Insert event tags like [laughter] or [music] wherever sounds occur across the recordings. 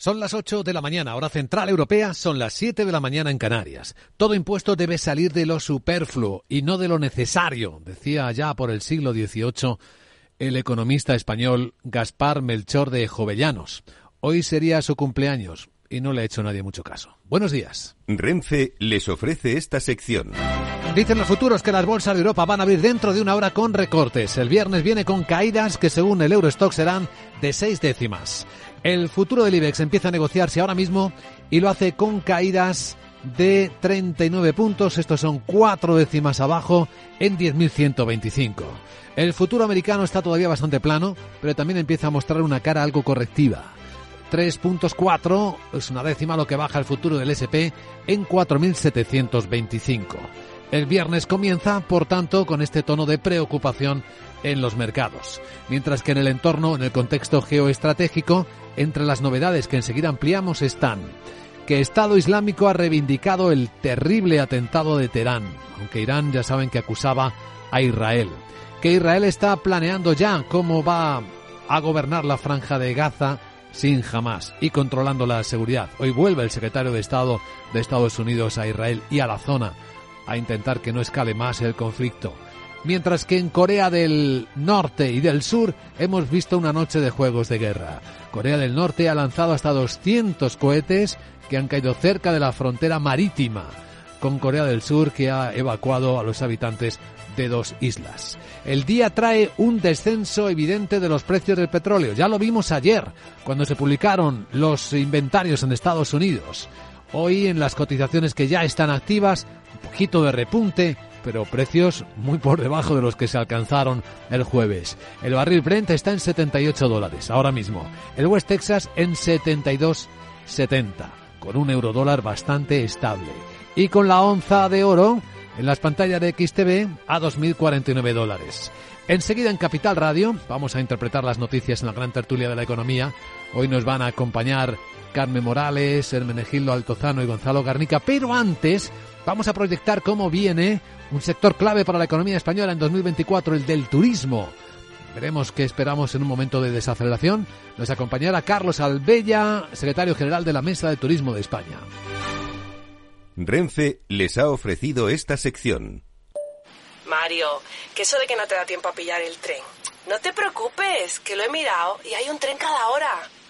Son las 8 de la mañana, hora central europea, son las 7 de la mañana en Canarias. Todo impuesto debe salir de lo superfluo y no de lo necesario, decía ya por el siglo XVIII el economista español Gaspar Melchor de Jovellanos. Hoy sería su cumpleaños y no le ha hecho nadie mucho caso. Buenos días. Renfe les ofrece esta sección. Dicen los futuros que las bolsas de Europa van a abrir dentro de una hora con recortes. El viernes viene con caídas que según el Eurostock serán de seis décimas. El futuro del IBEX empieza a negociarse ahora mismo y lo hace con caídas de 39 puntos, estos son cuatro décimas abajo en 10.125. El futuro americano está todavía bastante plano, pero también empieza a mostrar una cara algo correctiva. 3.4 es una décima lo que baja el futuro del SP en 4.725. El viernes comienza, por tanto, con este tono de preocupación en los mercados, mientras que en el entorno, en el contexto geoestratégico, entre las novedades que enseguida ampliamos están que Estado Islámico ha reivindicado el terrible atentado de Teherán, aunque Irán ya saben que acusaba a Israel, que Israel está planeando ya cómo va a gobernar la franja de Gaza sin jamás y controlando la seguridad. Hoy vuelve el secretario de Estado de Estados Unidos a Israel y a la zona a intentar que no escale más el conflicto mientras que en Corea del Norte y del Sur hemos visto una noche de juegos de guerra. Corea del Norte ha lanzado hasta 200 cohetes que han caído cerca de la frontera marítima con Corea del Sur que ha evacuado a los habitantes de dos islas. El día trae un descenso evidente de los precios del petróleo. Ya lo vimos ayer cuando se publicaron los inventarios en Estados Unidos. Hoy en las cotizaciones que ya están activas, un poquito de repunte pero precios muy por debajo de los que se alcanzaron el jueves. El barril Brent está en 78 dólares ahora mismo. El West Texas en 72,70, con un euro dólar bastante estable. Y con la onza de oro en las pantallas de XTV a 2.049 dólares. Enseguida en Capital Radio vamos a interpretar las noticias en la gran tertulia de la economía. Hoy nos van a acompañar Carmen Morales, Hermenegildo Altozano y Gonzalo Garnica, pero antes vamos a proyectar cómo viene un sector clave para la economía española en 2024, el del turismo. Veremos qué esperamos en un momento de desaceleración. Nos acompañará Carlos Albella, secretario general de la Mesa de Turismo de España. Renfe les ha ofrecido esta sección. Mario, que eso de que no te da tiempo a pillar el tren. No te preocupes, que lo he mirado y hay un tren cada hora.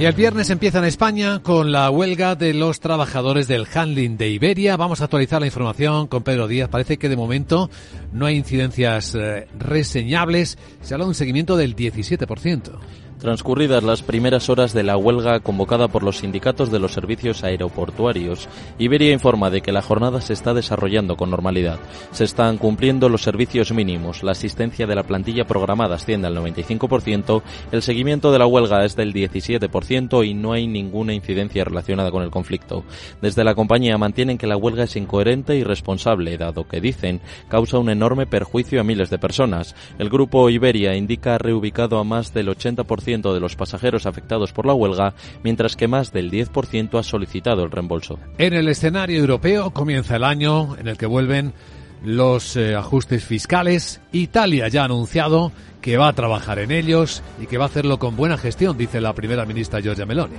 Y el viernes empieza en España con la huelga de los trabajadores del handling de Iberia. Vamos a actualizar la información con Pedro Díaz. Parece que de momento no hay incidencias eh, reseñables. Se habla de un seguimiento del 17%. Transcurridas las primeras horas de la huelga convocada por los sindicatos de los servicios aeroportuarios, Iberia informa de que la jornada se está desarrollando con normalidad. Se están cumpliendo los servicios mínimos, la asistencia de la plantilla programada asciende al 95%, el seguimiento de la huelga es del 17% y no hay ninguna incidencia relacionada con el conflicto. Desde la compañía mantienen que la huelga es incoherente y responsable, dado que dicen causa un enorme perjuicio a miles de personas. El grupo Iberia indica reubicado a más del 80% de los pasajeros afectados por la huelga, mientras que más del 10% ha solicitado el reembolso. En el escenario europeo comienza el año en el que vuelven los eh, ajustes fiscales. Italia ya ha anunciado que va a trabajar en ellos y que va a hacerlo con buena gestión, dice la primera ministra Giorgia Meloni.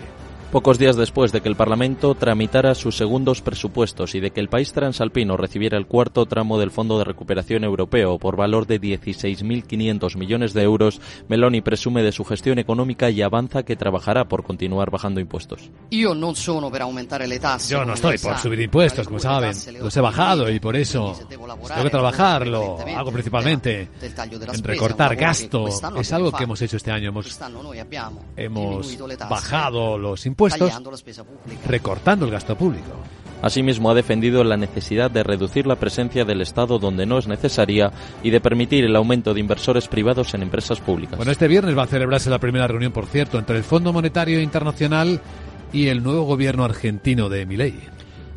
Pocos días después de que el Parlamento tramitara sus segundos presupuestos y de que el país transalpino recibiera el cuarto tramo del Fondo de Recuperación Europeo por valor de 16.500 millones de euros, Meloni presume de su gestión económica y avanza que trabajará por continuar bajando impuestos. Yo no estoy por subir impuestos, como saben. Los he bajado y por eso tengo que trabajar. Lo hago principalmente en recortar gasto. Es algo que hemos hecho este año. Hemos, hemos bajado los impuestos recortando el gasto público. Asimismo, ha defendido la necesidad de reducir la presencia del Estado donde no es necesaria y de permitir el aumento de inversores privados en empresas públicas. Bueno, este viernes va a celebrarse la primera reunión, por cierto, entre el Fondo Monetario Internacional y el nuevo gobierno argentino de Milei.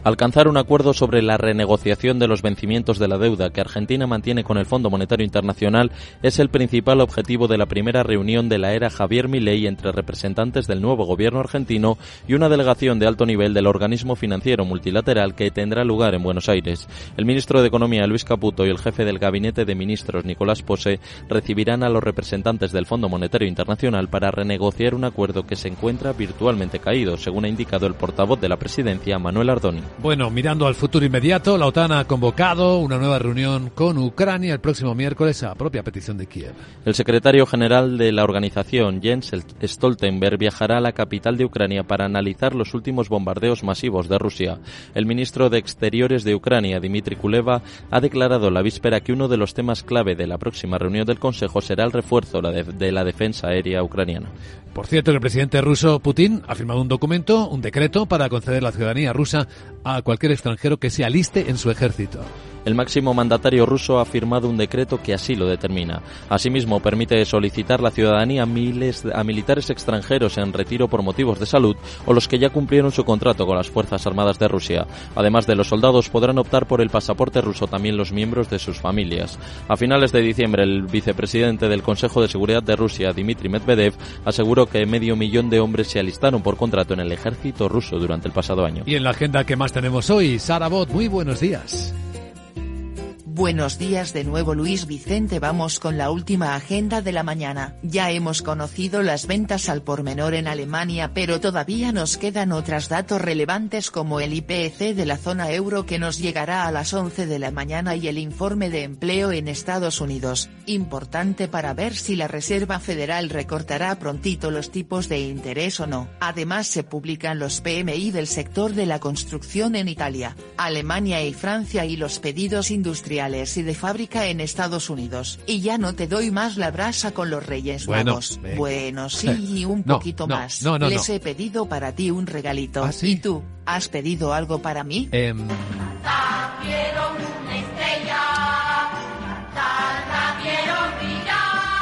Alcanzar un acuerdo sobre la renegociación de los vencimientos de la deuda que Argentina mantiene con el Fondo Monetario Internacional es el principal objetivo de la primera reunión de la era Javier Milei entre representantes del nuevo gobierno argentino y una delegación de alto nivel del organismo financiero multilateral que tendrá lugar en Buenos Aires. El ministro de Economía Luis Caputo y el jefe del gabinete de ministros Nicolás Pose recibirán a los representantes del Fondo Monetario Internacional para renegociar un acuerdo que se encuentra virtualmente caído, según ha indicado el portavoz de la presidencia Manuel Ardoni. Bueno, mirando al futuro inmediato, la OTAN ha convocado una nueva reunión con Ucrania el próximo miércoles a propia petición de Kiev. El secretario general de la organización, Jens Stoltenberg, viajará a la capital de Ucrania para analizar los últimos bombardeos masivos de Rusia. El ministro de Exteriores de Ucrania, Dmitry Kuleva, ha declarado la víspera que uno de los temas clave de la próxima reunión del Consejo será el refuerzo de la defensa aérea ucraniana. Por cierto, el presidente ruso Putin ha firmado un documento, un decreto, para conceder la ciudadanía rusa a cualquier extranjero que se aliste en su ejército. El máximo mandatario ruso ha firmado un decreto que así lo determina. Asimismo, permite solicitar la ciudadanía a, miles, a militares extranjeros en retiro por motivos de salud o los que ya cumplieron su contrato con las Fuerzas Armadas de Rusia. Además de los soldados, podrán optar por el pasaporte ruso también los miembros de sus familias. A finales de diciembre, el vicepresidente del Consejo de Seguridad de Rusia, Dmitry Medvedev, aseguró que medio millón de hombres se alistaron por contrato en el ejército ruso durante el pasado año. Y en la agenda que más tenemos hoy, Sara Bot, muy buenos días. Buenos días de nuevo Luis Vicente vamos con la última agenda de la mañana. Ya hemos conocido las ventas al por menor en Alemania pero todavía nos quedan otros datos relevantes como el IPC de la zona euro que nos llegará a las 11 de la mañana y el informe de empleo en Estados Unidos, importante para ver si la Reserva Federal recortará prontito los tipos de interés o no. Además se publican los PMI del sector de la construcción en Italia, Alemania y Francia y los pedidos industriales y de fábrica en Estados Unidos. Y ya no te doy más la brasa con los Reyes bueno, Bueno, sí, [laughs] un poquito más. Les he pedido para ti un regalito. ¿Ah, ¿Y tú? ¿Has pedido algo para mí? Eh...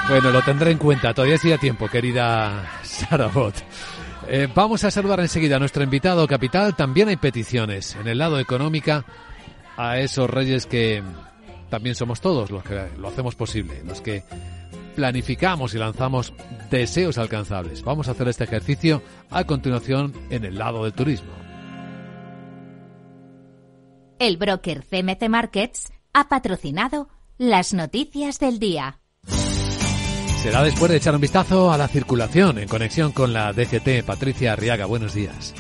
Bueno, lo tendré en cuenta. Todavía sigue tiempo, querida Sarabot. Eh, vamos a saludar enseguida a nuestro invitado capital. También hay peticiones en el lado económica a esos reyes que también somos todos los que lo hacemos posible, los que planificamos y lanzamos deseos alcanzables. Vamos a hacer este ejercicio a continuación en el lado del turismo. El broker CMC Markets ha patrocinado las noticias del día. Será después de echar un vistazo a la circulación en conexión con la DGT. Patricia Arriaga, buenos días.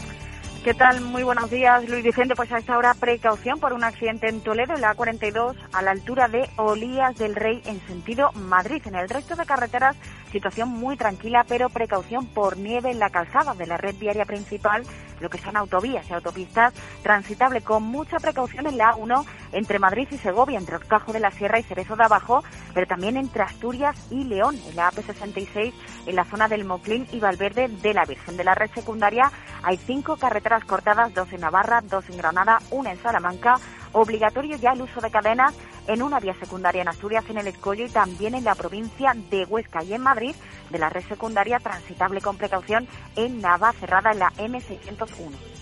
¿Qué tal? Muy buenos días, Luis Vicente. Pues a esta hora precaución por un accidente en Toledo, en la A42, a la altura de Olías del Rey, en sentido Madrid. En el resto de carreteras, situación muy tranquila, pero precaución por nieve en la calzada de la red viaria principal, lo que son autovías y autopistas, transitable con mucha precaución en la A1 entre Madrid y Segovia, entre Orcajo de la Sierra y Cerezo de Abajo, pero también entre Asturias y León, en la AP66, en la zona del Moclín y Valverde de la Virgen. De la red secundaria hay cinco carreteras cortadas, dos en Navarra, dos en Granada, una en Salamanca. Obligatorio ya el uso de cadenas en una vía secundaria en Asturias, en el Escollo y también en la provincia de Huesca y en Madrid, de la red secundaria transitable con precaución en Nava cerrada en la M601.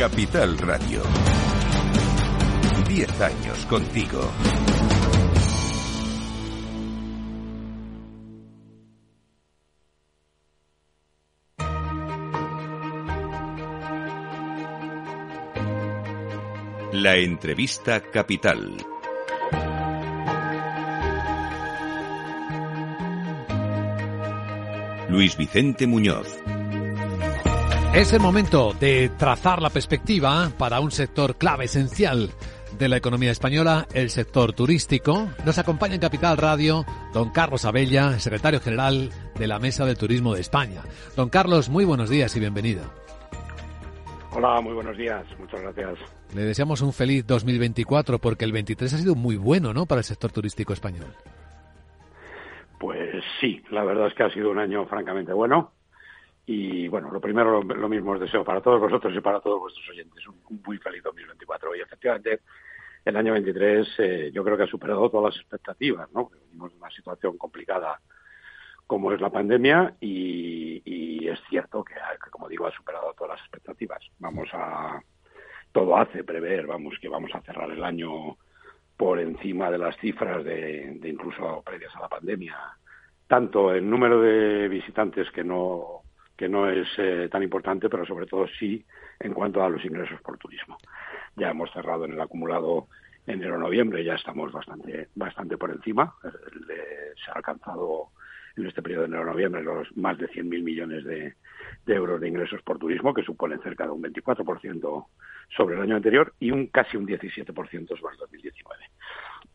Capital Radio. Diez años contigo. La entrevista capital. Luis Vicente Muñoz. Es el momento de trazar la perspectiva para un sector clave esencial de la economía española, el sector turístico. Nos acompaña en Capital Radio don Carlos Abella, secretario general de la Mesa de Turismo de España. Don Carlos, muy buenos días y bienvenido. Hola, muy buenos días. Muchas gracias. Le deseamos un feliz 2024 porque el 23 ha sido muy bueno, ¿no?, para el sector turístico español. Pues sí, la verdad es que ha sido un año francamente bueno. Y bueno, lo primero, lo, mismo os deseo para todos vosotros y para todos vuestros oyentes un, muy feliz 2024. Y efectivamente, el año 23 eh, yo creo que ha superado todas las expectativas, ¿no? Vivimos una situación complicada como es la pandemia y, y es cierto que, como digo, ha superado todas las expectativas. Vamos a, todo hace prever, vamos, que vamos a cerrar el año por encima de las cifras de, de incluso previas a la pandemia, tanto el número de visitantes que no que no es eh, tan importante, pero sobre todo sí en cuanto a los ingresos por turismo. Ya hemos cerrado en el acumulado enero-noviembre, ya estamos bastante bastante por encima. se ha alcanzado en este periodo de enero-noviembre los más de 100.000 millones de, de, euros de ingresos por turismo, que suponen cerca de un 24% sobre el año anterior y un casi un 17% sobre el 2019.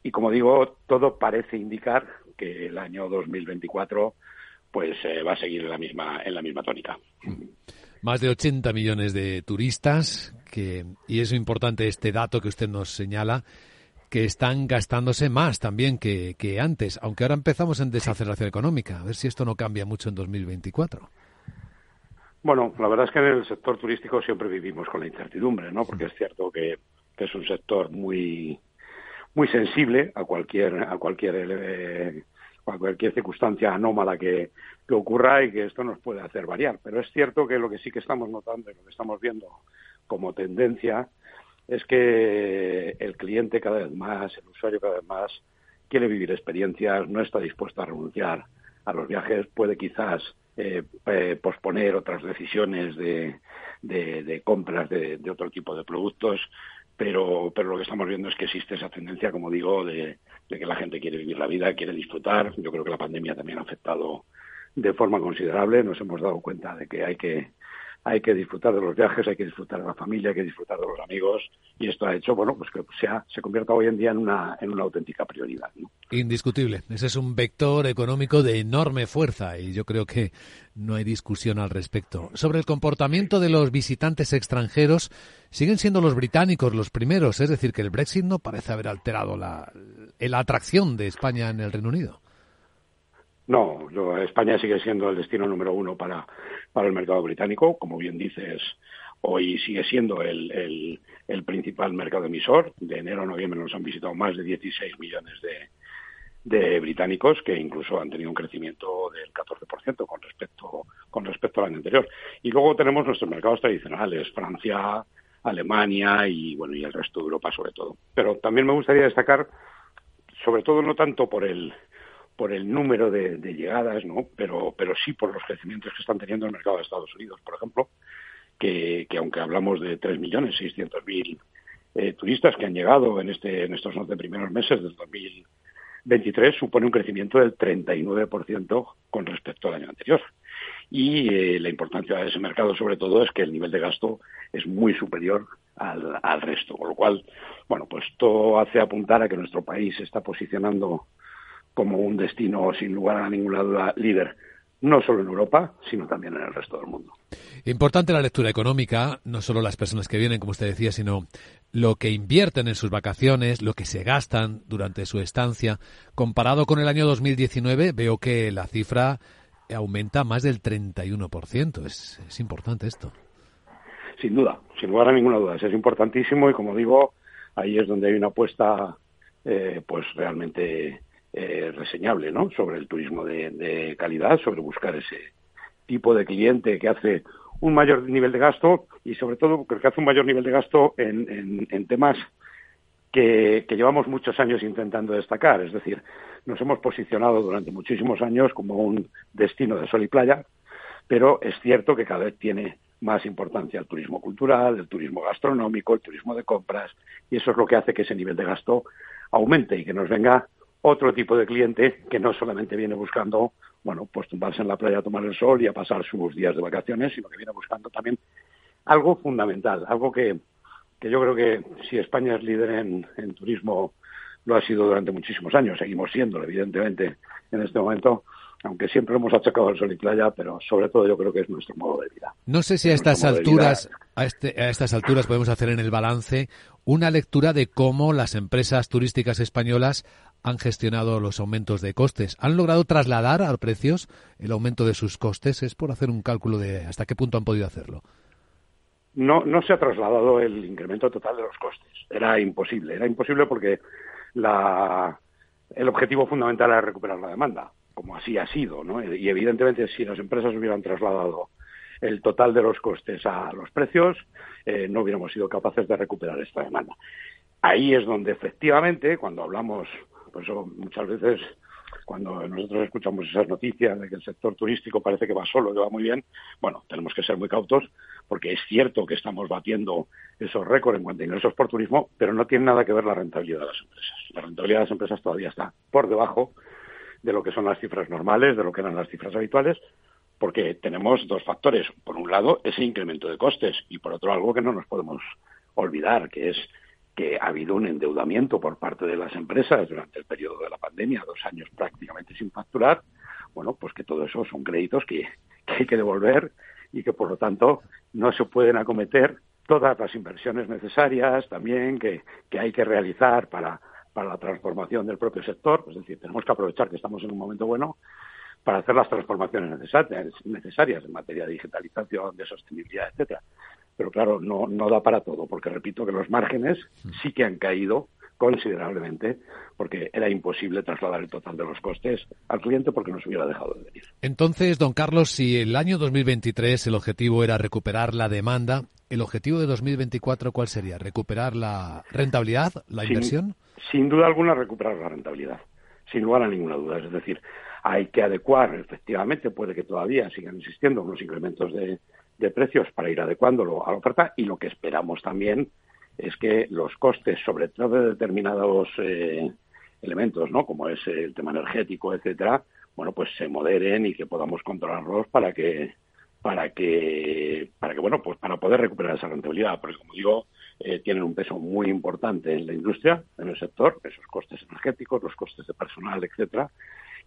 Y como digo, todo parece indicar que el año 2024 pues eh, va a seguir en la misma en la misma tónica. Más de 80 millones de turistas que y es importante este dato que usted nos señala que están gastándose más también que, que antes, aunque ahora empezamos en desaceleración económica. A ver si esto no cambia mucho en 2024. Bueno, la verdad es que en el sector turístico siempre vivimos con la incertidumbre, ¿no? Porque es cierto que, es un sector muy muy sensible a cualquier a cualquier eh, a cualquier circunstancia anómala que, ocurra y que esto nos puede hacer variar. Pero es cierto que lo que sí que estamos notando y lo que estamos viendo como tendencia es que el cliente cada vez más, el usuario cada vez más quiere vivir experiencias, no está dispuesto a renunciar a los viajes, puede quizás eh, eh, posponer otras decisiones de, de, compras de, otro tipo de productos, pero, pero lo que estamos viendo es que existe esa tendencia, como digo, de, de que la gente quiere vivir la vida, quiere disfrutar. Yo creo que la pandemia también ha afectado de forma considerable. Nos hemos dado cuenta de que hay que hay que disfrutar de los viajes, hay que disfrutar de la familia, hay que disfrutar de los amigos y esto ha hecho, bueno, pues que sea, se convierta hoy en día en una, en una auténtica prioridad. Indiscutible. Ese es un vector económico de enorme fuerza y yo creo que no hay discusión al respecto. Sobre el comportamiento de los visitantes extranjeros, siguen siendo los británicos los primeros, es decir, que el Brexit no parece haber alterado la, la atracción de España en el Reino Unido. No, España sigue siendo el destino número uno para, para el mercado británico. Como bien dices, hoy sigue siendo el, el, principal mercado emisor. De enero a noviembre nos han visitado más de 16 millones de, de británicos que incluso han tenido un crecimiento del 14% con respecto con respecto al año anterior. Y luego tenemos nuestros mercados tradicionales, Francia, Alemania y bueno y el resto de Europa sobre todo. Pero también me gustaría destacar sobre todo no tanto por el por el número de, llegadas, ¿no? Pero, pero sí por los crecimientos que están teniendo el mercado de Estados Unidos, por ejemplo, que, que aunque hablamos de 3.600.000 eh, turistas que han llegado en, este, en estos 11 primeros meses del 2023, supone un crecimiento del 39% con respecto al año anterior. Y eh, la importancia de ese mercado, sobre todo, es que el nivel de gasto es muy superior al, al resto. Con lo cual, bueno, pues todo hace apuntar a que nuestro país se está posicionando como un destino sin lugar a ninguna duda líder, no solo en Europa, sino también en el resto del mundo. Importante la lectura económica, no solo las personas que vienen, como usted decía, sino lo que invierten en sus vacaciones, lo que se gastan durante su estancia. Comparado con el año 2019, veo que la cifra aumenta más del 31%. Es, es importante esto. Sin duda, sin lugar a ninguna duda. Es importantísimo y, como digo, ahí es donde hay una apuesta eh, pues realmente eh, reseñable ¿no? sobre el turismo de, calidad, sobre buscar ese tipo de cliente que hace un mayor nivel de gasto y sobre todo creo que hace un mayor nivel de gasto en, en, temas que, llevamos muchos años intentando destacar. Es decir, nos hemos posicionado durante muchísimos años como un destino de sol y playa, pero es cierto que cada vez tiene más importancia el turismo cultural, el turismo gastronómico, el turismo de compras, y eso es lo que hace que ese nivel de gasto aumente y que nos venga otro tipo de cliente que no solamente viene buscando bueno, pues tumbarse en la playa a tomar el sol y a pasar sus días de vacaciones, sino que viene buscando también algo fundamental, algo que, que yo creo que si España es líder en, en turismo, lo ha sido durante muchísimos años, seguimos siendo, evidentemente, en este momento, aunque siempre hemos achacado al sol y playa, pero sobre todo yo creo que es nuestro modo de vida. No sé si a estas alturas, a, este, a estas alturas podemos hacer en el balance una lectura de cómo las empresas turísticas españolas han gestionado los aumentos de costes. ¿Han logrado trasladar a precios el aumento de sus costes? Es por hacer un cálculo de hasta qué punto han podido hacerlo. No, no se ha trasladado el incremento total de los costes. Era imposible. Era imposible porque la, el objetivo fundamental era recuperar la demanda, como así ha sido. ¿no? Y evidentemente si las empresas hubieran trasladado el total de los costes a los precios, eh, no hubiéramos sido capaces de recuperar esta demanda. Ahí es donde efectivamente, cuando hablamos por eso muchas veces cuando nosotros escuchamos esas noticias de que el sector turístico parece que va solo, que va muy bien, bueno, tenemos que ser muy cautos porque es cierto que estamos batiendo esos récords en cuanto a ingresos por turismo, pero no tiene nada que ver la rentabilidad de las empresas. La rentabilidad de las empresas todavía está por debajo de lo que son las cifras normales, de lo que eran las cifras habituales, porque tenemos dos factores. Por un lado, ese incremento de costes y por otro algo que no nos podemos olvidar, que es que ha habido un endeudamiento por parte de las empresas durante el periodo de la pandemia, dos años prácticamente sin facturar, bueno, pues que todo eso son créditos que, hay que devolver y que por lo tanto no se pueden acometer todas las inversiones necesarias también que, hay que realizar para, para la transformación del propio sector. Es decir, tenemos que aprovechar que estamos en un momento bueno para hacer las transformaciones necesarias en materia de digitalización, de sostenibilidad, etcétera pero claro, no, no da para todo, porque repito que los márgenes sí que han caído considerablemente porque era imposible trasladar el total de los costes al cliente porque no se hubiera dejado de venir. Entonces, don Carlos, si el año 2023 el objetivo era recuperar la demanda, ¿el objetivo de 2024 cuál sería? ¿Recuperar la rentabilidad, la inversión? Sin duda alguna recuperar la rentabilidad, sin lugar a ninguna duda. Es decir, hay que adecuar, efectivamente, puede que todavía sigan existiendo unos incrementos de, precios para ir adecuándolo a la oferta y lo que esperamos también es que los costes, sobre todo de determinados eh, elementos, ¿no? como es el tema energético, etcétera, bueno, pues se moderen y que podamos controlarlos para que para que para que bueno, pues para poder recuperar esa rentabilidad, porque como digo, eh, tienen un peso muy importante en la industria, en el sector, esos costes energéticos, los costes de personal, etcétera,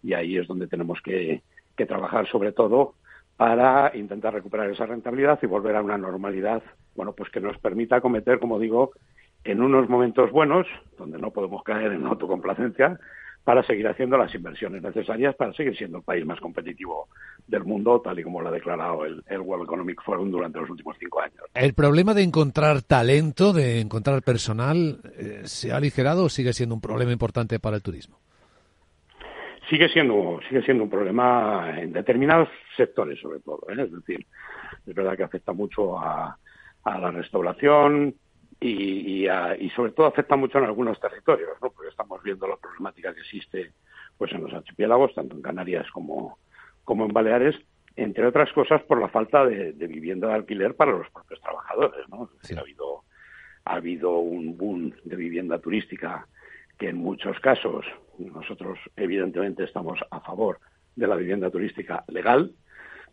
y ahí es donde tenemos que, que trabajar sobre todo para intentar recuperar esa rentabilidad y volver a una normalidad, bueno, pues que nos permita cometer, como digo, en unos momentos buenos, donde no podemos caer en autocomplacencia, para seguir haciendo las inversiones necesarias para seguir siendo el país más competitivo del mundo, tal y como lo ha declarado el, World Economic Forum durante los últimos cinco años. ¿El problema de encontrar talento, de encontrar personal, eh, se ha aligerado o sigue siendo un problema importante para el turismo? sigue siendo sigue siendo un problema en determinados sectores sobre todo ¿eh? es decir es verdad que afecta mucho a, la restauración y, y, sobre todo afecta mucho en algunos territorios ¿no? porque estamos viendo la problemática que existe pues en los archipiélagos tanto en Canarias como como en Baleares entre otras cosas por la falta de, vivienda de alquiler para los propios trabajadores ¿no? ha habido ha habido un boom de vivienda turística que en muchos casos nosotros evidentemente estamos a favor de la vivienda turística legal,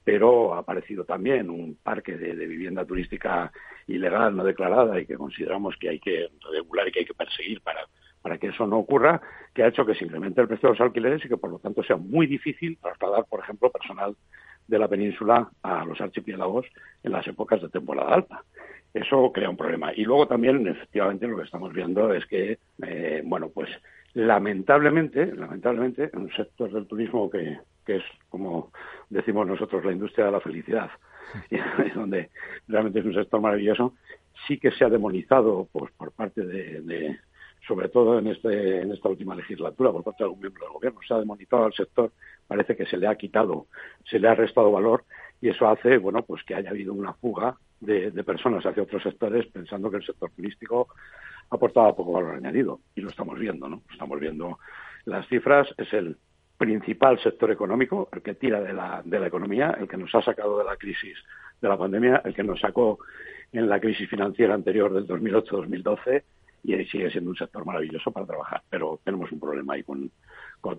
pero ha aparecido también un parque de, vivienda turística ilegal, no declarada, y que consideramos que hay que regular y que hay que perseguir para, para que eso no ocurra, que ha hecho que se incremente el precio de los alquileres y que por lo tanto sea muy difícil trasladar, por ejemplo, personal de la península a los archipiélagos en las épocas de temporada alta eso crea un problema. Y luego también, efectivamente, lo que estamos viendo es que, eh, bueno, pues lamentablemente, lamentablemente, en un sector del turismo que, que es, como decimos nosotros, la industria de la felicidad, y [laughs] donde realmente es un sector maravilloso, sí que se ha demonizado pues, por parte de, sobre todo en, este, en esta última legislatura, por parte de algún miembro del gobierno, se ha demonizado al sector, parece que se le ha quitado, se le ha restado valor y eso hace, bueno, pues que haya habido una fuga de, personas hacia otros sectores pensando que el sector turístico aportaba poco valor añadido. Y lo estamos viendo, ¿no? Estamos viendo las cifras, es el principal sector económico, el que tira de la, de la economía, el que nos ha sacado de la crisis de la pandemia, el que nos sacó en la crisis financiera anterior del 2008-2012 y sigue siendo un sector maravilloso para trabajar, pero tenemos un problema ahí con,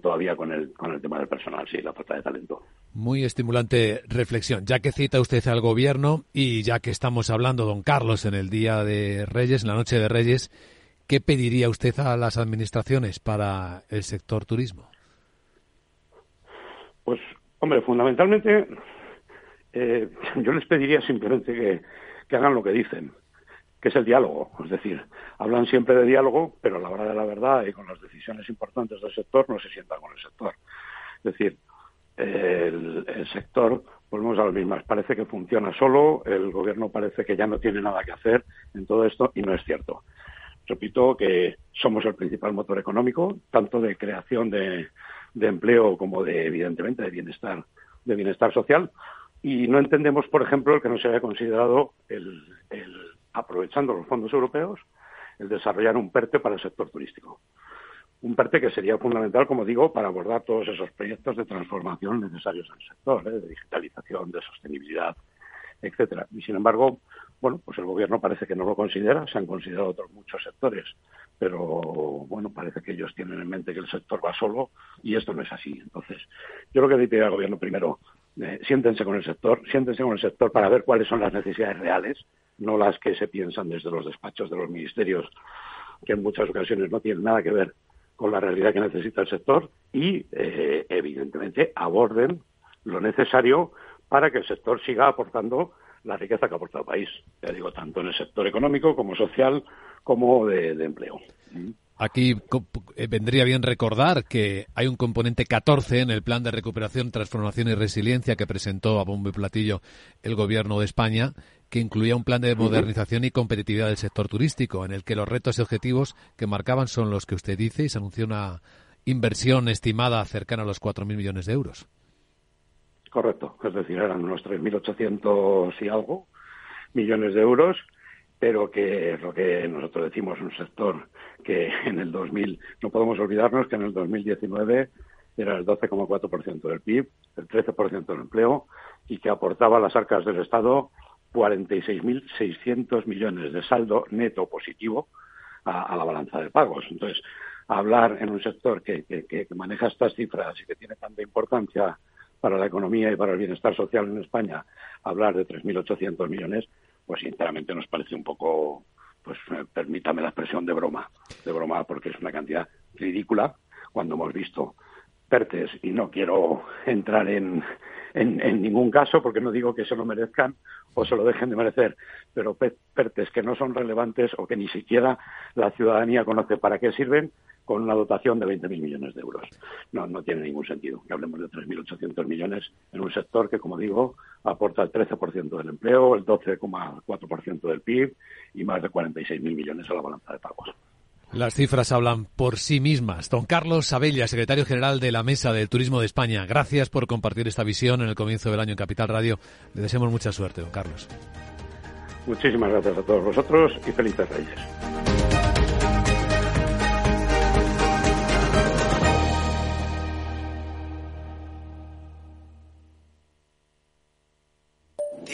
todavía con el, con el tema del personal, sí, la falta de talento. Muy estimulante reflexión. Ya que cita usted al gobierno y ya que estamos hablando, don Carlos, en el día de Reyes, en la noche de Reyes, ¿qué pediría usted a las administraciones para el sector turismo? Pues, hombre, fundamentalmente eh, yo les pediría simplemente que, hagan lo que dicen que es el diálogo. Es decir, hablan siempre de diálogo, pero a la hora de la verdad y con las decisiones importantes del sector no se sientan con el sector. Es decir, el, sector, volvemos a lo mismo, parece que funciona solo, el gobierno parece que ya no tiene nada que hacer en todo esto y no es cierto. Repito que somos el principal motor económico, tanto de creación de, empleo como de, evidentemente, de bienestar, de bienestar social. Y no entendemos, por ejemplo, el que no se haya considerado el aprovechando los fondos europeos, el desarrollar un PERTE para el sector turístico. Un PERTE que sería fundamental, como digo, para abordar todos esos proyectos de transformación necesarios el sector, ¿eh? de digitalización, de sostenibilidad, etcétera. Y sin embargo, bueno, pues el gobierno parece que no lo considera, se han considerado otros muchos sectores, pero bueno, parece que ellos tienen en mente que el sector va solo y esto no es así. Entonces, yo lo que diría al gobierno primero, eh, siéntense con el sector, siéntense con el sector para ver cuáles son las necesidades reales, no las que se piensan desde los despachos de los ministerios, que en muchas ocasiones no tienen nada que ver con la realidad que necesita el sector y, eh, evidentemente, aborden lo necesario para que el sector siga aportando la riqueza que aporta el país. Ya digo, tanto en el sector económico como social como de, de empleo. Aquí eh, vendría bien recordar que hay un componente 14 en el plan de recuperación, transformación y resiliencia que presentó a bombo y platillo el Gobierno de España, que incluía un plan de modernización y competitividad del sector turístico, en el que los retos y objetivos que marcaban son los que usted dice y se anunció una inversión estimada cercana a los 4.000 millones de euros. Correcto, es decir, eran unos 3.800 y algo millones de euros pero que es lo que nosotros decimos, un sector que en el 2000, no podemos olvidarnos que en el 2019 era el 12,4% del PIB, el 13% del empleo y que aportaba a las arcas del Estado 46.600 millones de saldo neto positivo a, la balanza de pagos. Entonces, hablar en un sector que, que maneja estas cifras y que tiene tanta importancia para la economía y para el bienestar social en España, hablar de 3.800 millones, pues sinceramente nos parece un poco, pues eh, permítame la expresión de broma, de broma porque es una cantidad ridícula cuando hemos visto PERTES y no quiero entrar en, en, ningún caso porque no digo que se lo merezcan o se lo dejen de merecer, pero PERTES que no son relevantes o que ni siquiera la ciudadanía conoce para qué sirven con una dotación de 20.000 millones de euros. No, no tiene ningún sentido que hablemos de 3.800 millones en un sector que, como digo, aporta el 13% del empleo, el 12,4% del PIB y más de 46.000 millones a la balanza de pagos. Las cifras hablan por sí mismas. Don Carlos Sabella, secretario general de la Mesa del Turismo de España, gracias por compartir esta visión en el comienzo del año en Capital Radio. Le deseamos mucha suerte, don Carlos. Muchísimas gracias a todos vosotros y felices Reyes.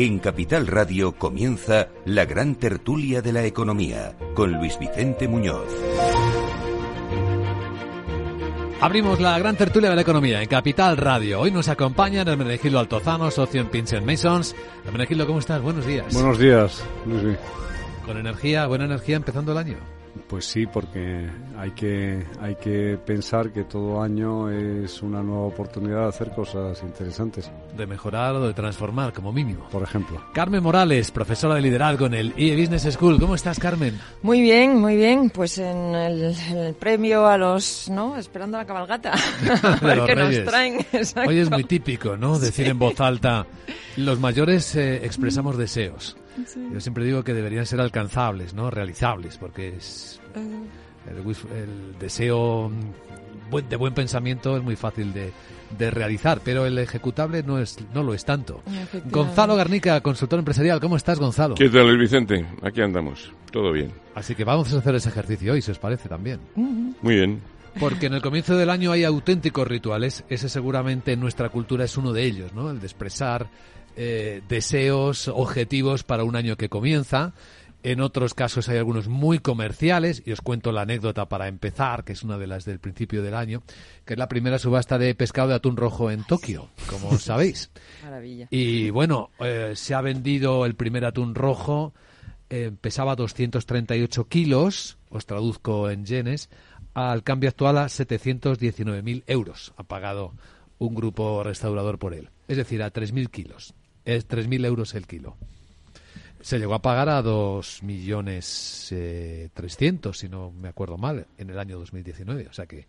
En Capital Radio comienza la gran tertulia de la economía con Luis Vicente Muñoz. Abrimos la gran tertulia de la economía en Capital Radio. Hoy nos acompaña Hermenegildo Altozano, socio en Pinch Masons. Hermenegildo, ¿cómo estás? Buenos días. Buenos días, Luis. Con energía, buena energía empezando el año. Pues sí, porque hay que, hay que pensar que todo año es una nueva oportunidad de hacer cosas interesantes. De mejorar o de transformar, como mínimo. Por ejemplo. Carmen Morales, profesora de liderazgo en el IE Business School. ¿Cómo estás, Carmen? Muy bien, muy bien. Pues en el, premio a los, ¿no? Esperando la cabalgata. [laughs] [laughs] que nos traen. Hoy es muy típico, ¿no? Decir en voz alta, los mayores eh, expresamos deseos. Yo siempre digo que deberían ser alcanzables, ¿no? Realizables, porque es el, deseo de buen pensamiento es muy fácil de, realizar, pero el ejecutable no es no lo es tanto. Gonzalo Garnica, consultor empresarial, ¿cómo estás, Gonzalo? ¿Qué tal, Vicente? Aquí andamos, todo bien. Así que vamos a hacer ese ejercicio hoy, si os parece también. Muy bien. Porque en el comienzo del año hay auténticos rituales, ese seguramente en nuestra cultura es uno de ellos, ¿no? El de expresar eh, deseos, objetivos para un año que comienza. En otros casos hay algunos muy comerciales, y os cuento la anécdota para empezar, que es una de las del principio del año, que es la primera subasta de pescado de atún rojo en Tokio, como [laughs] sabéis. Maravilla. Y bueno, eh, se ha vendido el primer atún rojo, eh, pesaba 238 kilos, os traduzco en yenes, al cambio actual a 719.000 euros. Ha pagado un grupo restaurador por él, es decir, a 3.000 kilos es 3.000 euros el kilo. Se llegó a pagar a 2 millones eh, si no me acuerdo mal, en el año 2019. O sea que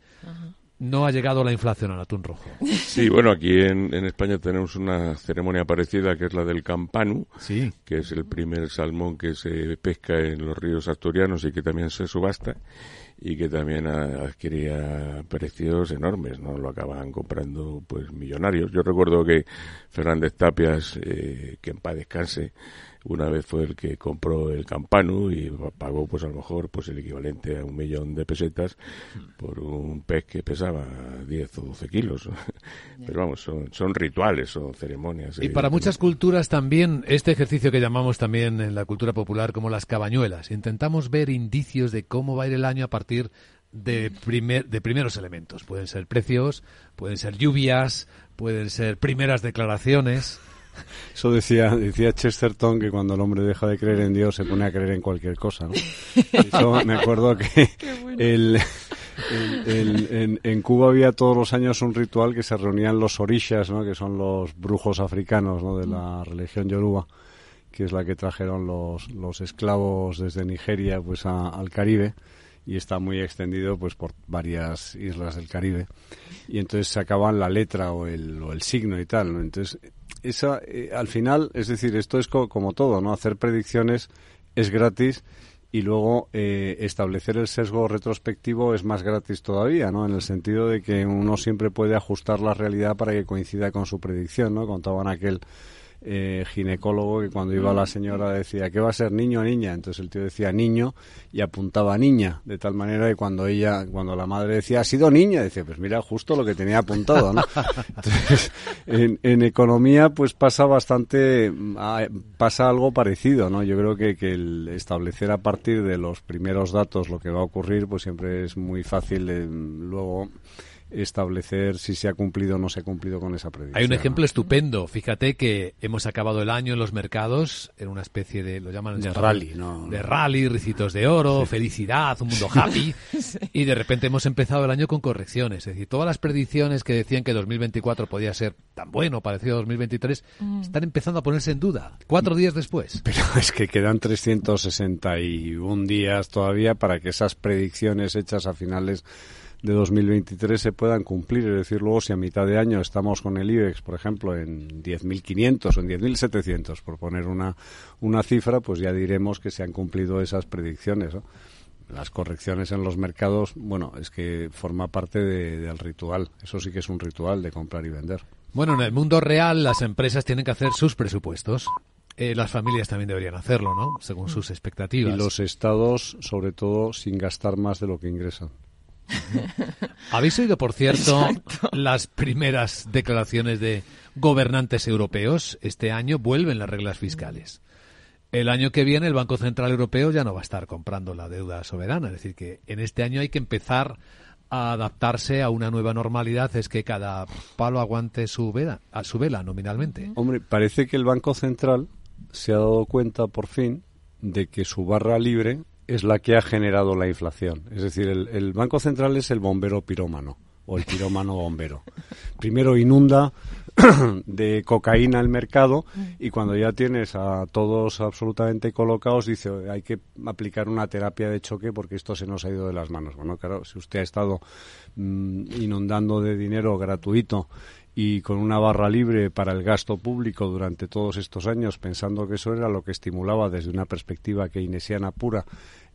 no ha llegado la inflación al atún rojo. Sí, bueno, aquí en, España tenemos una ceremonia parecida que es la del campanu, sí. que es el primer salmón que se pesca en los ríos asturianos y que también se subasta y que también adquiría precios enormes, ¿no? Lo acaban comprando, pues, millonarios. Yo recuerdo que Fernández Tapias, eh, que en paz descanse, una vez fue el que compró el Campanu y pagó pues a lo mejor pues el equivalente a un millón de pesetas por un pez que pesaba 10 o 12 kilos. [laughs] Pero vamos, son, son rituales, son ceremonias. Y para muchas culturas también, este ejercicio que llamamos también en la cultura popular como las cabañuelas, intentamos ver indicios de cómo va a ir el año a partir de, primer, de primeros elementos. Pueden ser precios, pueden ser lluvias, pueden ser primeras declaraciones. Eso decía, decía Chesterton que cuando el hombre deja de creer en Dios se pone a creer en cualquier cosa, ¿no? Eso me acuerdo que [laughs] el, en, Cuba había todos los años un ritual que se reunían los orishas, ¿no? Que son los brujos africanos, ¿no? De la religión yoruba que es la que trajeron los, los esclavos desde Nigeria pues al Caribe y está muy extendido pues por varias islas del Caribe y entonces sacaban la letra o el, o el signo y tal ¿no? entonces esa, eh, al final, es decir, esto es como todo, ¿no? Hacer predicciones es gratis y luego eh, establecer el sesgo retrospectivo es más gratis todavía, ¿no? En el sentido de que uno siempre puede ajustar la realidad para que coincida con su predicción, ¿no? Contaban aquel eh, ginecólogo que cuando iba la señora decía, ¿qué va a ser niño o niña? Entonces el tío decía niño y apuntaba niña, de tal manera que cuando ella, cuando la madre decía, ha sido niña, decía, pues mira, justo lo que tenía apuntado, ¿no? [laughs] Entonces, en, economía pues pasa bastante, ah, pasa algo parecido, ¿no? Yo creo que, que el establecer a partir de los primeros datos lo que va a ocurrir, pues siempre es muy fácil luego establecer si se ha cumplido o no se ha cumplido con esa predicción. Hay un ejemplo estupendo. Fíjate que hemos acabado el año en los mercados en una especie de, lo llaman de rally, ¿no? De rally, ricitos de oro, felicidad, un mundo happy. [laughs] Y de repente hemos empezado el año con correcciones. Es decir, todas las predicciones que decían que 2024 podía ser tan bueno, parecido a 2023, mm. están empezando a ponerse en duda. Cuatro días después. [laughs] Pero es que quedan 361 días todavía para que esas predicciones hechas a finales de 2023 se puedan cumplir. Es decir, luego si a mitad de año estamos con el IBEX, por ejemplo, en 10.500 o en 10.700, por poner una, una cifra, pues ya diremos que se han cumplido esas predicciones. Las correcciones en los mercados, bueno, es que forma parte del ritual. Eso sí que es un ritual de comprar y vender. Bueno, en el mundo real las empresas tienen que hacer sus presupuestos. Eh, las familias también deberían hacerlo, ¿no? Según sus expectativas. Y los estados, sobre todo, sin gastar más de lo que ingresan. [laughs] ¿Habéis oído, por cierto, las primeras declaraciones de gobernantes europeos? Este año vuelven las reglas fiscales. El año que viene el Banco Central Europeo ya no va a estar comprando la deuda soberana. Es decir, que en este año hay que empezar a adaptarse a una nueva normalidad. Es que cada palo aguante su vela, a su vela nominalmente. Hombre, parece que el Banco Central se ha dado cuenta por fin de que su barra libre es la que ha generado la inflación. Es decir, el, Banco Central es el bombero pirómano o el pirómano bombero. Primero inunda [coughs] de cocaína el mercado y cuando ya tienes a todos absolutamente colocados dice hay que aplicar una terapia de choque porque esto se nos ha ido de las manos. Bueno, claro, si usted ha estado mm, inundando de dinero gratuito y con una barra libre para el gasto público durante todos estos años, pensando que eso era lo que estimulaba desde una perspectiva keynesiana pura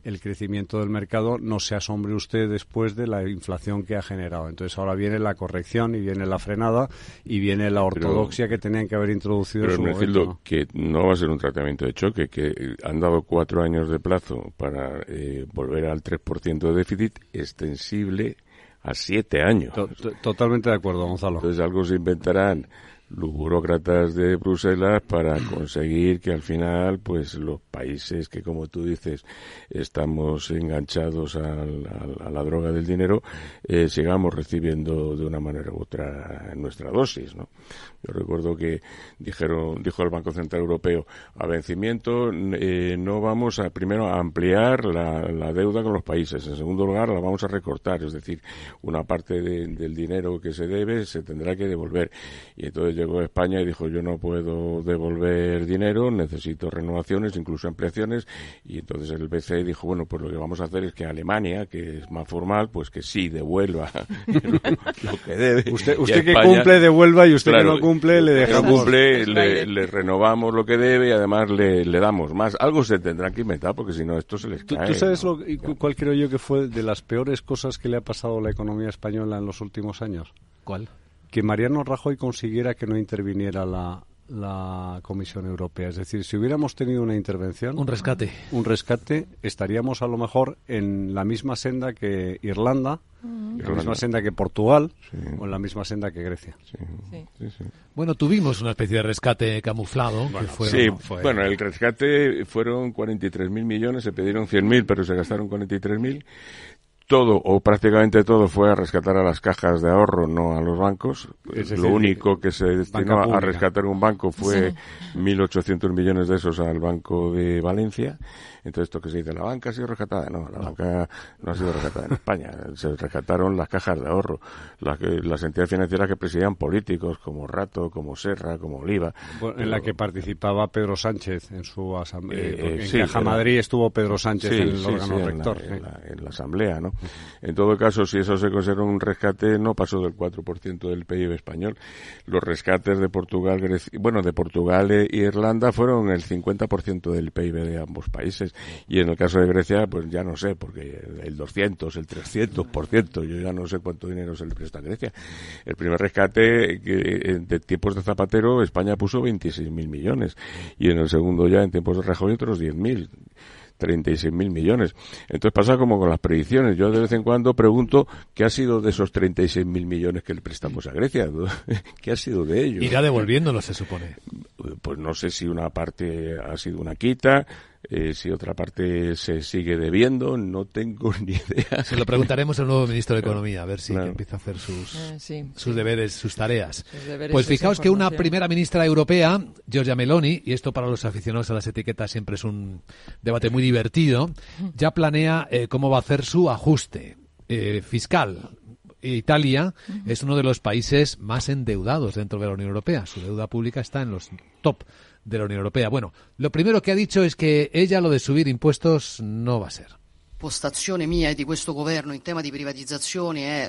el crecimiento del mercado, no se asombre usted después de la inflación que ha generado. Entonces ahora viene la corrección y viene la frenada y viene la ortodoxia que tenían que haber introducido pero en su que no va a ser un tratamiento de choque, que han dado cuatro años de plazo para eh, volver al 3% de déficit extensible a siete años. Totalmente de acuerdo, Gonzalo. Entonces algo se inventarán los burócratas de Bruselas para conseguir que al final pues los países que como tú dices estamos enganchados a la droga del dinero eh, sigamos recibiendo de una manera u otra nuestra dosis ¿no? yo recuerdo que dijeron dijo el Banco Central Europeo a vencimiento eh, no vamos a primero a ampliar la, deuda con los países. En segundo lugar la vamos a recortar. Es decir una parte del dinero que se debe se tendrá que devolver y entonces llegó a España y dijo yo no puedo devolver dinero, necesito renovaciones, incluso ampliaciones y entonces el BCE dijo bueno pues lo que vamos a hacer es que Alemania, que es más formal, pues que sí devuelva [laughs] lo, que debe. [laughs] Usted, usted que cumple devuelva y usted que no cumple le dejamos. cumple le, renovamos lo que debe y además le, le, damos más. Algo se tendrá que inventar porque si no esto se les cae. ¿Tú, sabes lo, cuál creo yo que fue de las peores cosas que le ha pasado a la economía española en los últimos años? ¿Cuál? Que Mariano Rajoy consiguiera que no interviniera la, Comisión Europea. Es decir, si hubiéramos tenido una intervención, un rescate, un rescate, estaríamos a lo mejor en la misma senda que Irlanda, en la misma senda que Portugal o en la misma senda que Grecia. bueno, tuvimos una especie de rescate camuflado. sí, bueno, el rescate fueron 43.000 millones, se pidieron 100.000, pero se gastaron 43.000 todo o prácticamente todo fue a rescatar a las cajas de ahorro, no a los bancos. Lo único que se destinó a rescatar un banco fue 1.800 millones de esos al Banco de Valencia entonces, esto que se dice, la banca ha sido rescatada. No, la banca no ha sido rescatada en España. [laughs] Se rescataron las cajas de ahorro, las, las entidades financieras que presidían políticos como Rato, como Serra, como Oliva. en la que participaba Pedro Sánchez en su asamblea. Eh, en Caja Madrid estuvo Pedro Sánchez en el órgano rector. En la, asamblea, ¿no? En todo caso, si eso se considera un rescate, no pasó del 4% del PIB español. Los rescates de Portugal, bueno, de Portugal e Irlanda fueron el 50% del PIB de ambos países. Y en el caso de Grecia, pues ya no sé, porque el 200, el 300%, yo ya no sé cuánto dinero se le presta a Grecia. El primer rescate que, de tiempos de Zapatero, España puso 26.000 millones. Y en el segundo ya, en tiempos de Rajoy, otros 10.000. 36.000 millones. Entonces pasa como con las predicciones. Yo de vez en cuando pregunto qué ha sido de esos 36.000 millones que le prestamos a Grecia. [laughs] ¿Qué ha sido de ellos? Irá devolviéndolo, se supone. Pues no sé si una parte ha sido una quita, eh, si otra parte se sigue debiendo, no tengo [laughs] ni idea. Se lo preguntaremos al nuevo ministro de Economía, a ver si empieza a hacer sus, eh, sus deberes, sus tareas. pues fijaos que una primera ministra europea, Giorgia Meloni, y esto para los aficionados a las etiquetas siempre es un debate muy divertido, ya planea eh, cómo va a hacer su ajuste fiscal. Italia es uno de los países más endeudados dentro de la Unión Europea. Su deuda pública está en los top de la Unión Europea. Bueno, lo primero que ha dicho es que ella lo de subir impuestos no va a ser. E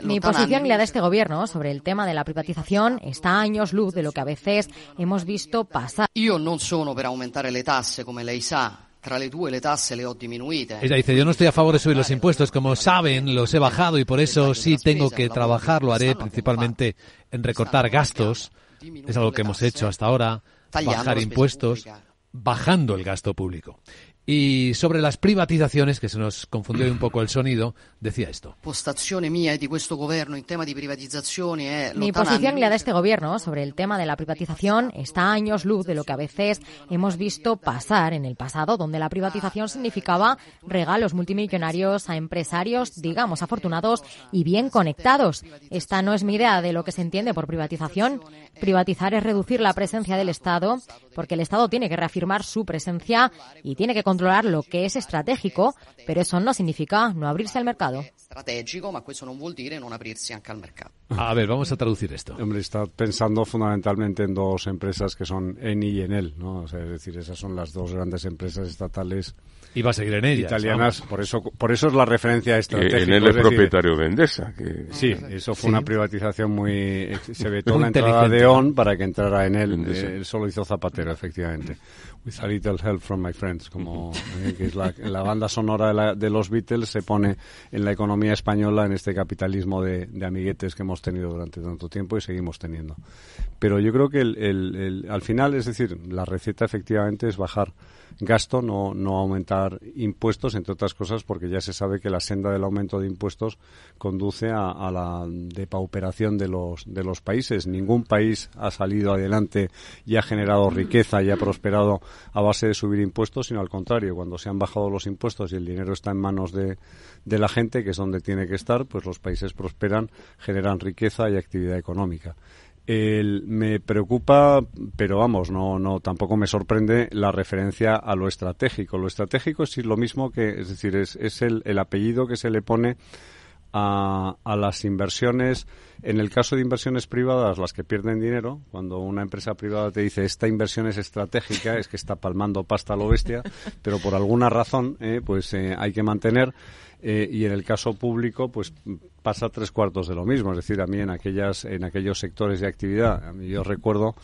Mi posición y la de este gobierno sobre el tema de la privatización está a años luz de lo que a veces hemos visto pasar. Io non sono per aumentare le tasse, come lei sa. Ella dice, yo no estoy a favor de subir los impuestos, como saben, los he bajado y por eso sí tengo que trabajar, lo haré principalmente en recortar gastos, es algo que hemos hecho hasta ahora, bajar impuestos, bajando el gasto público. Y sobre las privatizaciones, que se nos confundió un poco el sonido, decía esto. Postazione mia e di questo governo in tema di privatizzazioni è Mi posición y la de este gobierno sobre el tema de la privatización está a años luz de lo que a veces hemos visto pasar en el pasado, donde la privatización significaba regalos multimillonarios a empresarios, digamos, afortunados y bien conectados. Esta no es mi idea de lo que se entiende por privatización. Privatizar es reducir la presencia del Estado, porque el Estado tiene que reafirmar su presencia y tiene que controlar lo que es estratégico, pero eso no significa no abrirse al mercado. strategico, ma questo non vuol dire non aprirsi anche al mercato. A ver, vamos a traducir esto. Hombre, está pensando fundamentalmente en dos empresas que son Eni y Enel, ¿no? O sea, es decir, esas son las dos grandes empresas estatales Y va a seguir en ellas. italianas. vamos. Por eso, por eso es la referencia estratégica. Enel es es decir, propietario de Endesa. Que... Sí, eso fue Sí. una privatización muy... Se vetó [laughs] Muy la entrada de. ON para que entrara en él. Endesa. Eh, solo hizo Zapatero, efectivamente. With a little help from my friends, como [laughs] eh, que es la, la banda sonora de, la- de los Beatles se pone en la economía española, en este capitalismo de, de amiguetes que hemos tenido durante tanto tiempo y seguimos teniendo. Pero yo creo que el- el- el- al final, es decir, la receta efectivamente es bajar gasto, no, no aumentar impuestos, entre otras cosas, porque ya se sabe que la senda del aumento de impuestos conduce a, a la depauperación de los, de los países. Ningún país ha salido adelante y ha generado riqueza y ha prosperado a base de subir impuestos, sino al contrario, cuando se han bajado los impuestos y el dinero está en manos de, de la gente, que es donde tiene que estar, pues los países prosperan, generan riqueza y actividad económica. El- me preocupa, pero vamos, no, no, tampoco me sorprende la referencia a lo estratégico. Lo estratégico es lo mismo que, es decir, es, es el, el apellido que se le pone a, a las inversiones. En el caso de inversiones privadas, las que pierden dinero, cuando una empresa privada te dice esta inversión es estratégica, es que está palmando pasta a lo bestia, pero por alguna razón, eh, pues eh, hay que mantener. eh, y en el caso público, pues pasa tres cuartos de lo mismo. Es decir, a mí en aquellas, en aquellos sectores de actividad, a mí yo recuerdo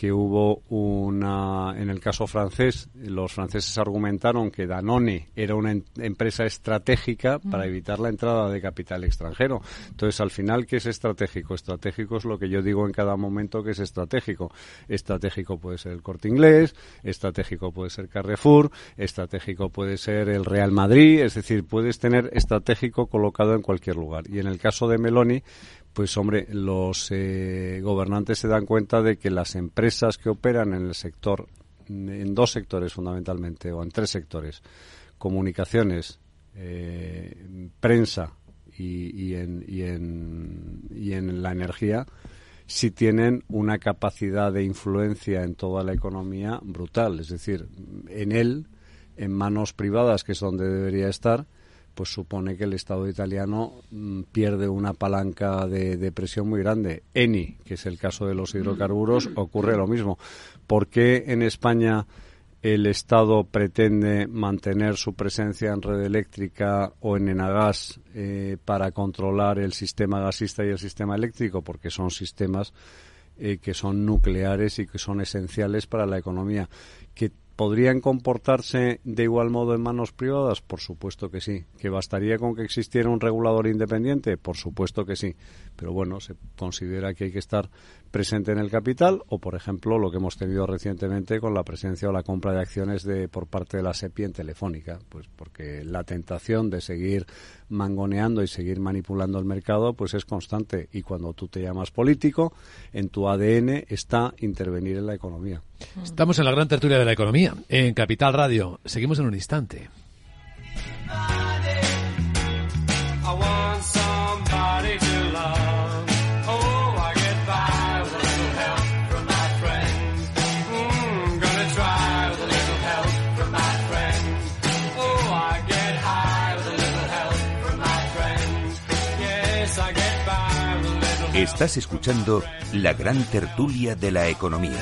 que hubo una en el caso francés los franceses argumentaron que Danone era una em- empresa estratégica para evitar la entrada de capital extranjero. Entonces al final qué es estratégico estratégico es lo que yo digo en cada momento que es estratégico. Estratégico puede ser el Corte Inglés estratégico puede ser Carrefour estratégico puede ser el Real Madrid. Es decir puedes tener estratégico colocado en cualquier lugar. Y en el caso de Meloni pues hombre, los eh, gobernantes se dan cuenta de que las empresas que operan en el sector, en dos sectores fundamentalmente, o en tres sectores, comunicaciones, eh, prensa y, y en, y, en, y en la energía, sí tienen una capacidad de influencia en toda la economía brutal. Es decir, en él, en manos privadas, que es donde debería estar, pues supone que el Estado italiano mm, pierde una palanca de, de presión muy grande. Eni, que es el caso de los hidrocarburos, ocurre lo mismo. ¿Por qué en España el Estado pretende mantener su presencia en red eléctrica o en Enagas eh, para controlar el sistema gasista y el sistema eléctrico? Porque son sistemas eh, que son nucleares y que son esenciales para la economía. ¿Que podrían comportarse de igual modo en manos privadas? Por supuesto que sí. ¿Que bastaría con que existiera un regulador independiente? Por supuesto que sí. Pero bueno, se considera que hay que estar presente en el capital o, por ejemplo, lo que hemos tenido recientemente con la presencia o la compra de acciones de por parte de la SEPI en Telefónica, pues porque la tentación de seguir mangoneando y seguir manipulando el mercado pues es constante y cuando tú te llamas político, en tu ADN está intervenir en la economía. Estamos en la gran tertulia de la economía, en Capital Radio. Seguimos en un instante. Estás escuchando la gran tertulia de la economía.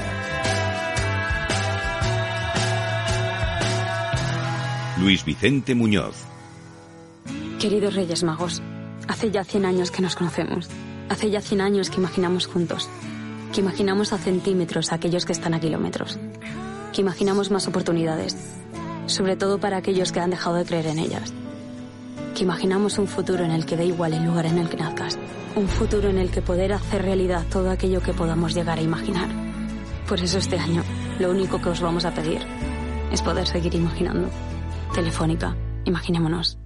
Luis Vicente Muñoz. Queridos Reyes Magos, hace ya 100 años que nos conocemos. Hace ya 100 años que imaginamos juntos. Que imaginamos a centímetros a aquellos que están a kilómetros. Que imaginamos más oportunidades. Sobre todo para aquellos que han dejado de creer en ellas. Que imaginamos un futuro en el que da igual el lugar en el que nazcas. Un futuro en el que poder hacer realidad todo aquello que podamos llegar a imaginar. Por eso este año, lo único que os vamos a pedir es poder seguir imaginando. Telefónica, imaginémonos.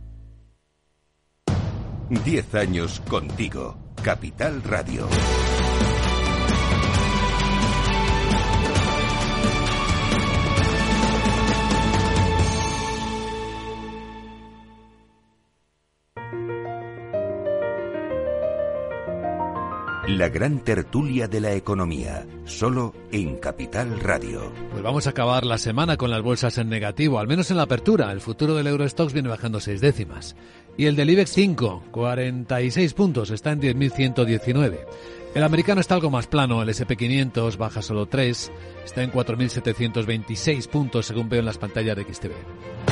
10 años contigo. Capital Radio. La gran tertulia de la economía, solo en Capital Radio. Pues vamos a acabar la semana con las bolsas en negativo, al menos en la apertura. El futuro del Eurostox viene bajando seis décimas. Y el del IBEX 5, 46 puntos, está en 10.119. El americano está algo más plano, el SP500 baja solo 3, está en 4.726 puntos según veo en las pantallas de XTV.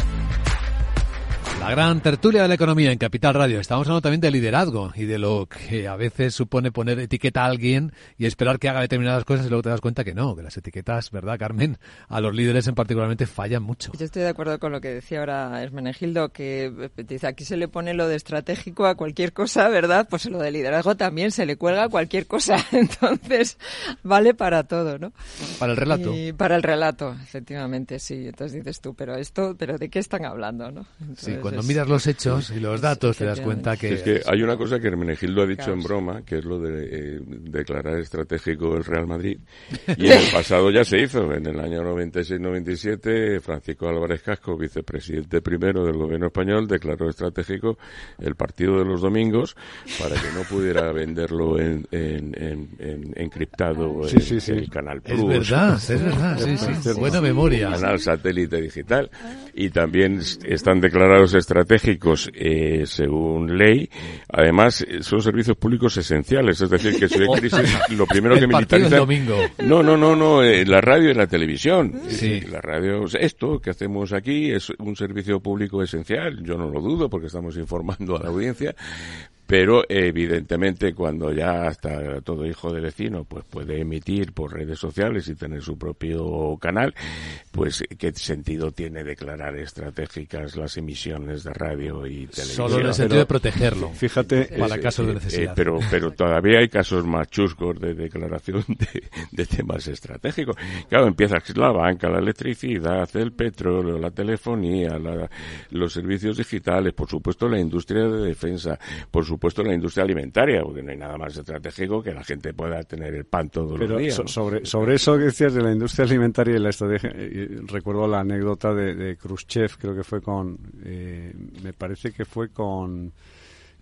La gran tertulia de la economía en Capital Radio. Estamos hablando también de liderazgo y de lo que a veces supone poner etiqueta a alguien y esperar que haga determinadas cosas y luego te das cuenta que no, que las etiquetas, ¿verdad, Carmen? A los líderes en particularmente fallan mucho. Yo estoy de acuerdo con lo que decía ahora Hermenegildo, que eh, dice aquí se le pone lo de estratégico a cualquier cosa, ¿verdad? Pues lo de liderazgo también se le cuelga a cualquier cosa. [laughs] Entonces, vale para todo, ¿no? Para el relato. Y para el relato, efectivamente, sí. Entonces dices tú, pero esto, pero ¿de qué están hablando, no? Sí, Entonces cuando es- miras los hechos y los datos te das cuenta que... Es que hay una cosa que Hermenegildo ha dicho en broma, que es lo de eh, declarar estratégico el Real Madrid. [laughs] Y en el pasado ya se hizo. En el año 96-97, Francisco Álvarez Casco, vicepresidente primero del gobierno español, declaró estratégico el partido de los domingos para que no pudiera [laughs] venderlo en, en, en- en- encriptado Sí, en sí, sí. el Canal Es Plus. verdad, es verdad, sí, sí. [laughs] Buena memoria. Canal satélite digital. Y también están declarados estratégicos eh, según ley. Además, eh, son servicios públicos esenciales. Es decir, que si hay [laughs] crisis, lo primero que del domingo. No, no, no, no. eh, la radio y la televisión. Sí. La radio, esto que hacemos aquí es un servicio público esencial. Yo no lo dudo porque estamos informando a la audiencia. Pero evidentemente cuando ya hasta todo hijo de vecino pues puede emitir por redes sociales y tener su propio canal, pues qué sentido tiene declarar estratégicas las emisiones de radio y televisión. Solo en el sentido de protegerlo. Fíjate, para Eh, casos de eh, necesidad. eh, pero, pero todavía hay casos más chuscos de declaración de, de temas estratégicos. Claro, empieza la banca, la electricidad, el petróleo, la telefonía, la- los servicios digitales, por supuesto la industria de defensa, por supuesto la industria alimentaria, porque no hay nada más estratégico que la gente pueda tener el pan todos Pero los días. so- ¿no? sobre, sobre eso que decías de la industria alimentaria y la estrategia, eh, recuerdo la anécdota de, de Khrushchev, creo que fue con, eh, me parece que fue con,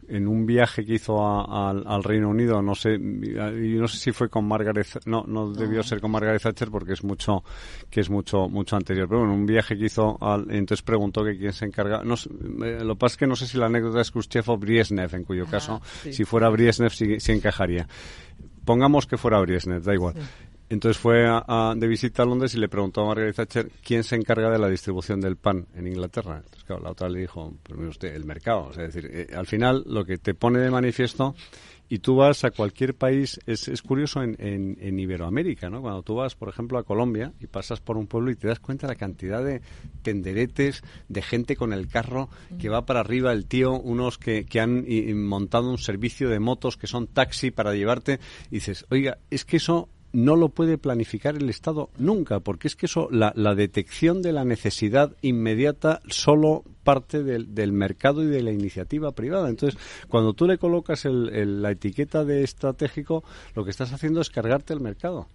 en un viaje que hizo a- al- al Reino Unido, no sé, y no sé si fue con Margaret, no, no debió ser con Margaret Thatcher porque es mucho, que es mucho, mucho anterior, pero bueno, un viaje que hizo, al, entonces preguntó que quién se encarga, no, sé, eh, lo que pasa es que no sé si la anécdota es Khrushchev o Brezhnev, en cuyo caso, sí. si fuera Brezhnev sí, sí encajaría. Pongamos que fuera Brezhnev, da igual. Entonces fue a- de visita a Londres y le preguntó a Margaret Thatcher quién se encarga de la distribución del pan en Inglaterra. Entonces, claro, la otra le dijo, pues mire usted, el mercado. O sea, es decir, eh, al final lo que te pone de manifiesto y tú vas a cualquier país, es, es curioso en, en, en Iberoamérica, ¿no? Cuando tú vas, por ejemplo, a Colombia y pasas por un pueblo y te das cuenta de la cantidad de tenderetes, de gente con el carro que va para arriba, el tío, unos que, que han montado un servicio de motos que son taxi para llevarte y dices, oiga, es que eso no lo puede planificar el Estado nunca, porque es que eso, la, la detección de la necesidad inmediata solo parte del, del mercado y de la iniciativa privada. Entonces, cuando tú le colocas el- el- la etiqueta de estratégico, lo que estás haciendo es cargarte el mercado.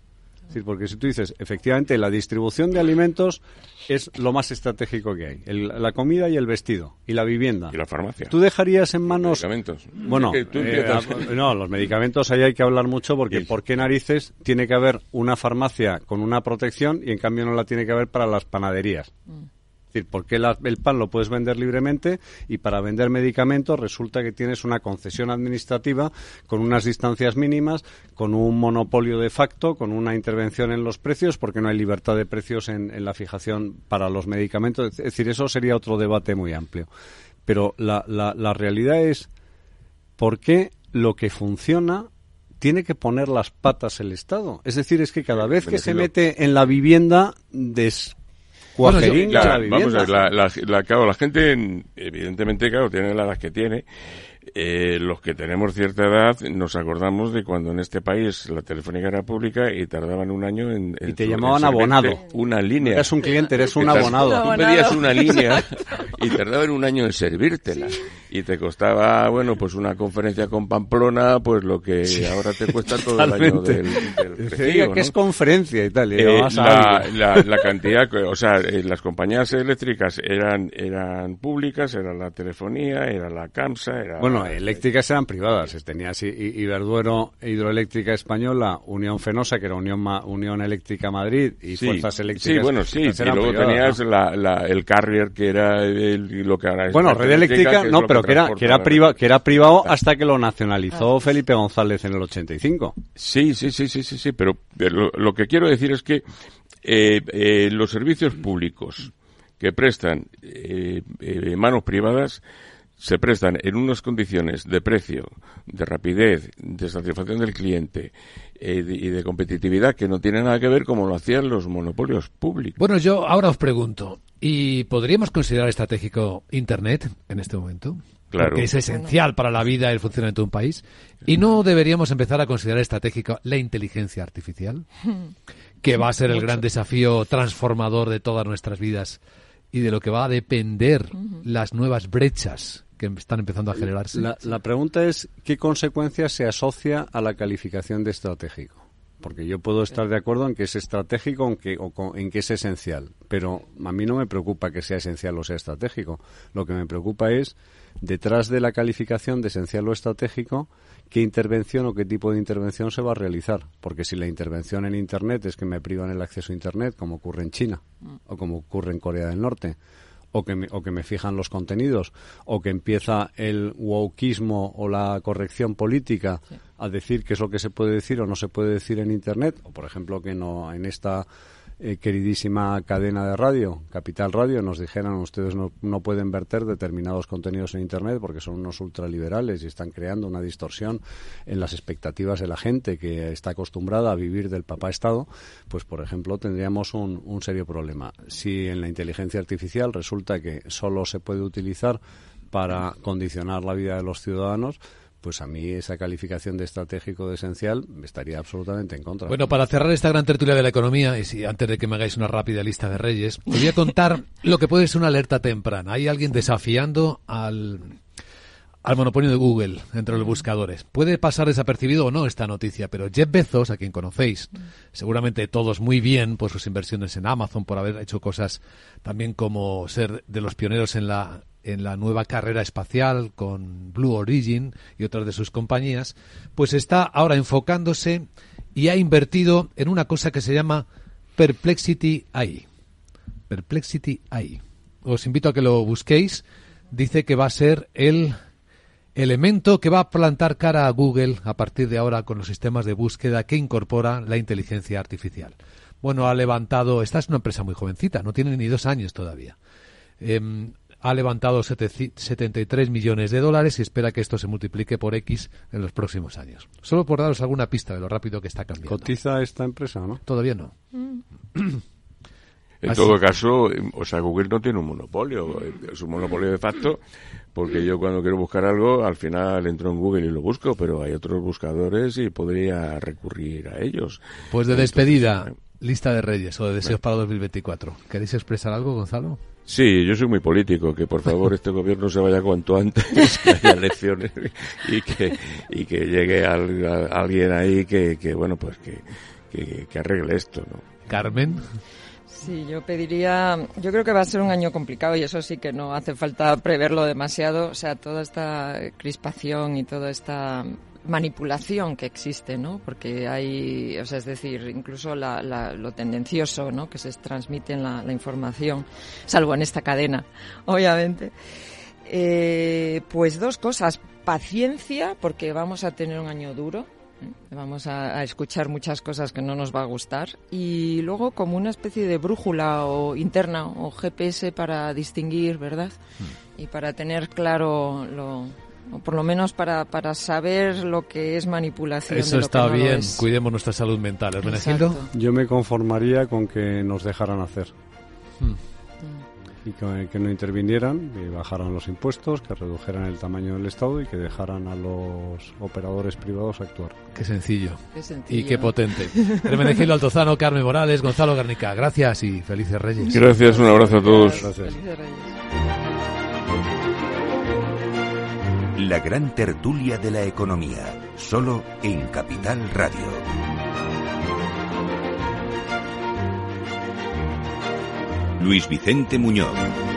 Es decir, porque si tú dices, efectivamente, la distribución de alimentos es lo más estratégico que hay. El- la comida y el vestido. Y la vivienda. Y la farmacia. ¿Tú dejarías en manos... Medicamentos. Bueno, Es que tú eh, empiezas- ah, no, los medicamentos ahí hay que hablar mucho porque ¿por qué narices tiene que haber una farmacia con una protección y en cambio no la tiene que haber para las panaderías? Decir, ¿por qué la- el pan lo puedes vender libremente y para vender medicamentos resulta que tienes una concesión administrativa con unas distancias mínimas, con un monopolio de facto, con una intervención en los precios, porque no hay libertad de precios en, en la fijación para los medicamentos? Es decir, eso sería otro debate muy amplio. Pero la, la, la realidad es ¿por qué lo que funciona tiene que poner las patas el Estado? Es decir, es que cada vez que se mete en la vivienda, descuajeringa La- la vivienda. vamos a ver, la, la- la- claro, la gente, en- evidentemente, claro, tiene la edad que tiene. Eh, los que tenemos cierta edad nos acordamos de cuando en este país la telefónica era pública y tardaban un año en, en Y te llamaban abonado. una línea. Eres un cliente, eres un Que abonado. Tú pedías una línea [laughs] y tardaban un año en servírtela. Y te costaba, bueno, pues una conferencia con Pamplona, pues lo que ahora te cuesta todo el año Totalmente. del, del Dice, recibo, "Oiga, ¿qué ¿no? es conferencia y tal? Y Eh, la, la- la cantidad, que- o sea, eh, las compañías eléctricas eran eran públicas, era la telefonía, era la CAMSA, era Bueno, eléctricas eran privadas. Tenías Iberduero, Hidroeléctrica Española, Unión Fenosa, que era Unión, Ma- Unión Eléctrica Madrid, y Sí, Fuerzas Eléctricas. Sí, bueno, sí. Y luego privadas, tenías ¿no? la, la- el carrier, que era el- lo que ahora es. Bueno, Red eléctrica, no, pero que era, que era, priva- que era privado hasta que lo nacionalizó Felipe González en el 85. Sí, sí, sí, sí, sí, sí, pero, pero lo, lo que quiero decir es que eh, eh, los servicios públicos que prestan eh, eh, manos privadas se prestan en unas condiciones de precio, de rapidez, de satisfacción del cliente eh, de- y de competitividad que no tienen nada que ver como lo hacían los monopolios públicos. Bueno, yo ahora os pregunto, ¿y podríamos considerar estratégico Internet en este momento? Claro. Porque es esencial para la vida y el funcionamiento de un país. ¿Y no deberíamos empezar a considerar estratégico la inteligencia artificial? [laughs] Que va a ser el gran desafío transformador de todas nuestras vidas y de lo que va a depender las nuevas brechas que están empezando a generarse. La, la pregunta es, ¿qué consecuencias se asocia a la calificación de estratégico? Porque yo puedo estar de acuerdo en que es estratégico en que, o con- en que es esencial, pero a mí no me preocupa que sea esencial o sea estratégico. Lo que me preocupa es, detrás de la calificación de esencial o estratégico, qué intervención o qué tipo de intervención se va a realizar. Porque si la intervención en Internet es que me privan el acceso a Internet, como ocurre en China o como ocurre en Corea del Norte, o que, me, o que me fijan los contenidos, o que empieza el wokismo o la corrección política a decir qué es lo que se puede decir o no se puede decir en Internet, o por ejemplo que no en esta eh, queridísima cadena de radio, Capital Radio, nos dijeran ustedes no, no pueden verter determinados contenidos en Internet porque son unos ultraliberales y están creando una distorsión en las expectativas de la gente que está acostumbrada a vivir del papá Estado, pues por ejemplo tendríamos un, un serio problema. Si en la inteligencia artificial resulta que solo se puede utilizar para condicionar la vida de los ciudadanos, pues a mí esa calificación de estratégico de esencial me estaría absolutamente en contra. Bueno, para cerrar esta gran tertulia de la economía, y si antes de que me hagáis una rápida lista de reyes, os voy a contar [laughs] lo que puede ser una alerta temprana. Hay alguien desafiando al, al monopolio de Google entre los buscadores. Puede pasar desapercibido o no esta noticia, pero Jeff Bezos, a quien conocéis, seguramente todos muy bien por sus inversiones en Amazon, por haber hecho cosas también como ser de los pioneros en la en la nueva carrera espacial con Blue Origin y otras de sus compañías, pues está ahora enfocándose y ha invertido en una cosa que se llama Perplexity AI. Perplexity AI. Os invito a que lo busquéis. Dice que va a ser el elemento que va a plantar cara a Google a partir de ahora con los sistemas de búsqueda que incorpora la inteligencia artificial. Bueno, ha levantado, esta es una empresa muy jovencita, no tiene ni dos años todavía. Em, ha levantado sete- 73 millones de dólares y espera que esto se multiplique por X en los próximos años. Solo por daros alguna pista de lo rápido que está cambiando. ¿Cotiza esta empresa no? Todavía no. En Así- todo caso, o sea, Google no tiene un monopolio, eh, es un monopolio de facto, porque yo cuando quiero buscar algo, al final entro en Google y lo busco, pero hay otros buscadores y podría recurrir a ellos. Pues de Entonces, despedida, eh, lista de reyes o de deseos para 2024. ¿Queréis expresar algo, Gonzalo? Sí, yo soy muy político, que por favor este gobierno se vaya cuanto antes, [laughs] que haya elecciones y que, y que llegue al- a- alguien ahí que, que bueno, pues que, que, que arregle esto, ¿no? Carmen. Sí, yo pediría, yo creo que va a ser un año complicado y eso sí que no hace falta preverlo demasiado, o sea, toda esta crispación y toda esta manipulación que existe, ¿no? Porque hay, o sea, es decir, incluso la- la- lo tendencioso, ¿no? Que se transmite en la, la información, salvo en esta cadena, obviamente. Eh, pues dos cosas. Paciencia, porque vamos a tener un año duro. ¿eh? Vamos a, a escuchar muchas cosas que no nos va a gustar. Y luego como una especie de brújula o interna o GPS para distinguir, ¿verdad? Y para tener claro lo, o por lo menos para, para saber lo que es manipulación. Eso de lo está que no lo bien, es. cuidemos nuestra salud mental. ¿Hermenegildo? Yo me conformaría con que nos dejaran hacer. Hmm. Y que, que no intervinieran, que bajaran los impuestos, que redujeran el tamaño del Estado y que dejaran a los operadores privados actuar. Qué sencillo. Qué sencillo. Y qué potente. Hermenegildo Altozano, Carmen Morales, Gonzalo Garnica. Gracias y felices Reyes. Gracias, un abrazo a todos. La gran tertulia de la economía, solo en Capital Radio. Luis Vicente Muñoz.